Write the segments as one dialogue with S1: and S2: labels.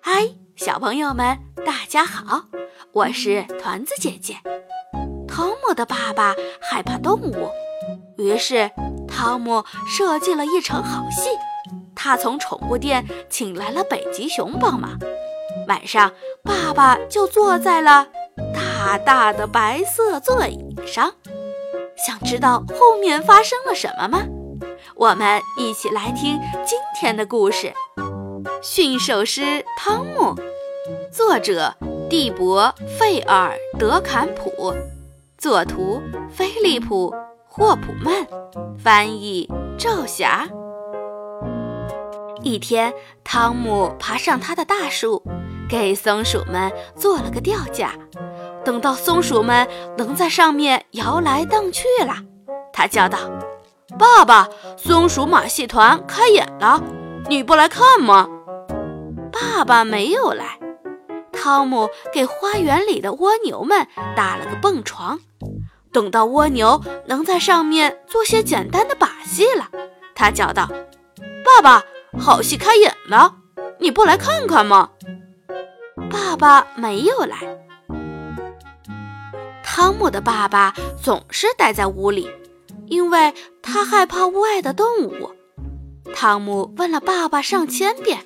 S1: 嗨，小朋友们，大家好，我是团子姐姐。汤姆的爸爸害怕动物，于是汤姆设计了一场好戏。他从宠物店请来了北极熊帮忙。晚上，爸爸就坐在了大大的白色座椅上。想知道后面发生了什么吗？我们一起来听今天的故事《驯兽师汤姆》，作者蒂博·费尔德坎普，作图菲利普·霍普曼，翻译赵霞。一天，汤姆爬上他的大树，给松鼠们做了个吊架。等到松鼠们能在上面摇来荡去了，他叫道：“爸爸，松鼠马戏团开演了，你不来看吗？”爸爸没有来。汤姆给花园里的蜗牛们搭了个蹦床，等到蜗牛能在上面做些简单的把戏了，他叫道：“爸爸。”好戏开演了，你不来看看吗？爸爸没有来。汤姆的爸爸总是待在屋里，因为他害怕屋外的动物。汤姆问了爸爸上千遍：“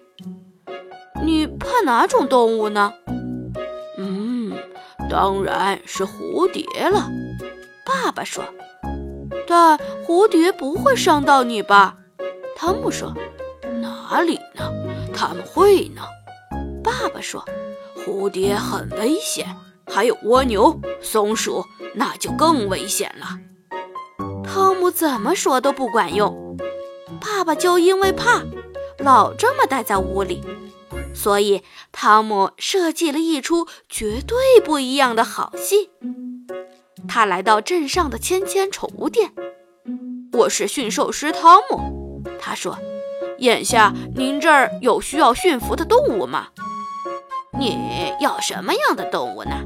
S1: 你怕哪种动物呢？”“
S2: 嗯，当然是蝴蝶了。”
S1: 爸爸说。“但蝴蝶不会伤到你吧？”汤姆说。
S2: 哪里呢？他们会呢。
S1: 爸爸说：“
S2: 蝴蝶很危险，还有蜗牛、松鼠，那就更危险了。”
S1: 汤姆怎么说都不管用。爸爸就因为怕，老这么待在屋里，所以汤姆设计了一出绝对不一样的好戏。他来到镇上的芊芊宠物店。我是驯兽师汤姆，他说。眼下您这儿有需要驯服的动物吗？
S2: 你要什么样的动物呢？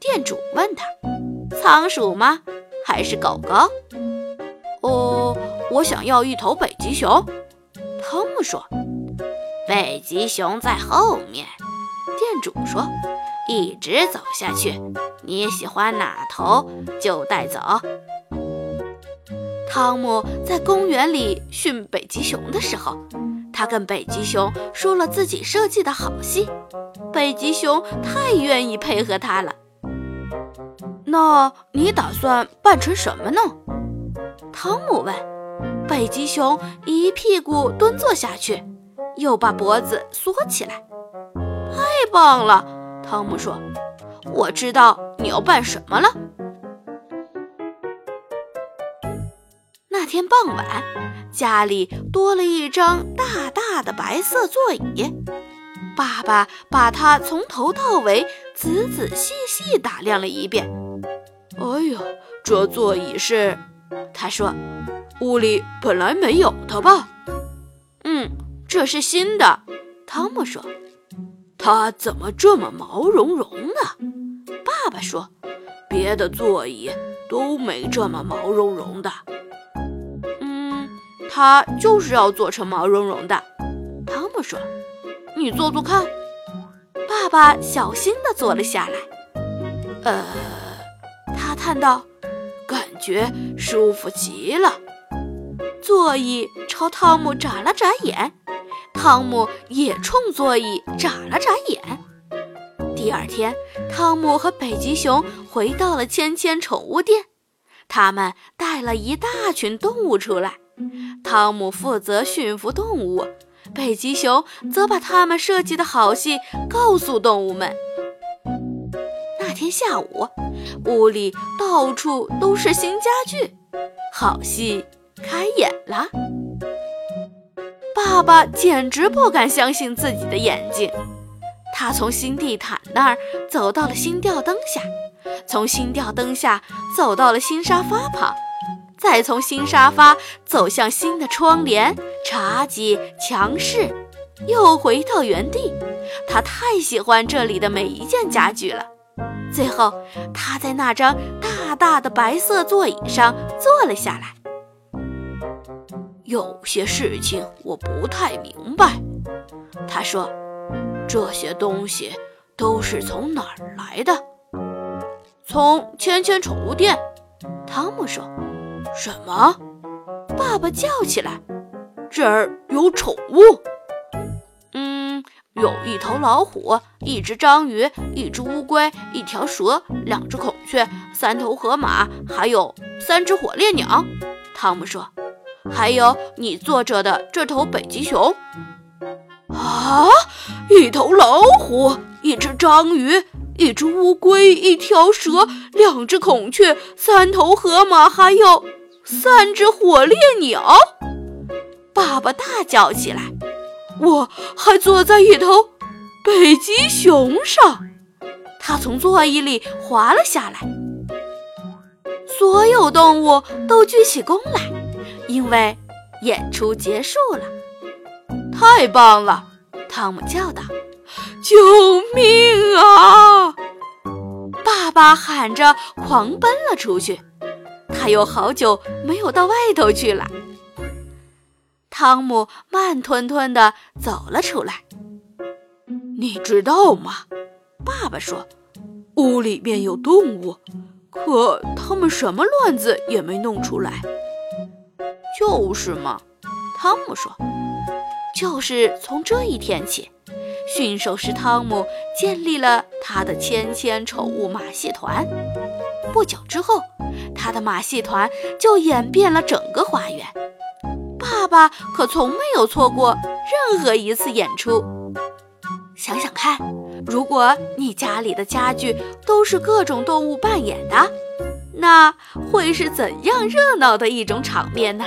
S1: 店主问他。仓鼠吗？还是狗狗？
S2: 哦，我想要一头北极熊。
S1: 汤姆说。
S2: 北极熊在后面。
S1: 店主说。
S2: 一直走下去，你喜欢哪头就带走。
S1: 汤姆在公园里训北极熊的时候，他跟北极熊说了自己设计的好戏。北极熊太愿意配合他了。那你打算扮成什么呢？汤姆问。北极熊一屁股蹲坐下去，又把脖子缩起来。太棒了，汤姆说。我知道你要扮什么了。那天傍晚，家里多了一张大大的白色座椅。爸爸把它从头到尾仔仔细细打量了一遍。
S2: 哎呀，这座椅是……他说：“屋里本来没有的吧？”“
S1: 嗯，这是新的。”汤姆说。
S2: “它怎么这么毛茸茸呢？”
S1: 爸爸说。
S2: “别的座椅都没这么毛茸茸的。”
S1: 嗯它就是要做成毛茸茸的，汤姆说：“你坐坐看。”爸爸小心地坐了下来。
S2: 呃，
S1: 他叹道：“
S2: 感觉舒服极了。”
S1: 座椅朝汤姆眨了眨眼，汤姆也冲座椅眨了眨眼。第二天，汤姆和北极熊回到了芊芊宠物店，他们带了一大群动物出来。汤姆负责驯服动物，北极熊则把他们设计的好戏告诉动物们。那天下午，屋里到处都是新家具，好戏开演了。爸爸简直不敢相信自己的眼睛，他从新地毯那儿走到了新吊灯下，从新吊灯下走到了新沙发旁。再从新沙发走向新的窗帘、茶几、墙饰，又回到原地。他太喜欢这里的每一件家具了。最后，他在那张大大的白色座椅上坐了下来。
S2: 有些事情我不太明白。他说：“这些东西都是从哪儿来的？”从芊芊宠物店。汤姆说：“什么？”爸爸叫起来：“这儿有宠物？嗯，有一头老虎，一只章鱼，一只乌龟，一条蛇，两只孔雀，三头河马，还有三只火烈鸟。”汤姆说。还有你坐着的这头北极熊，啊，一头老虎，一只章鱼，一只乌龟，一条蛇，两只孔雀，三头河马，还有三只火烈鸟。爸爸大叫起来：“我还坐在一头北极熊上！”他从座椅里滑了下来。所有动物都鞠起躬来。因为演出结束了，太棒了！汤姆叫道：“救命啊！”爸爸喊着狂奔了出去。有好久没有到外头去了。汤姆慢吞吞地走了出来。你知道吗？爸爸说：“屋里面有动物，可他们什么乱子也没弄出来。”就是嘛，汤姆说。就是从这一天起，驯兽师汤姆建立了他的千千宠物马戏团。不久之后，他的马戏团就演遍了整个花园。爸爸可从没有错过任何一次演出。想想看，如果你家里的家具都是各种动物扮演的。那会是怎样热闹的一种场面呢？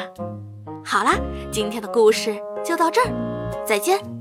S2: 好啦，今天的故事就到这儿，再见。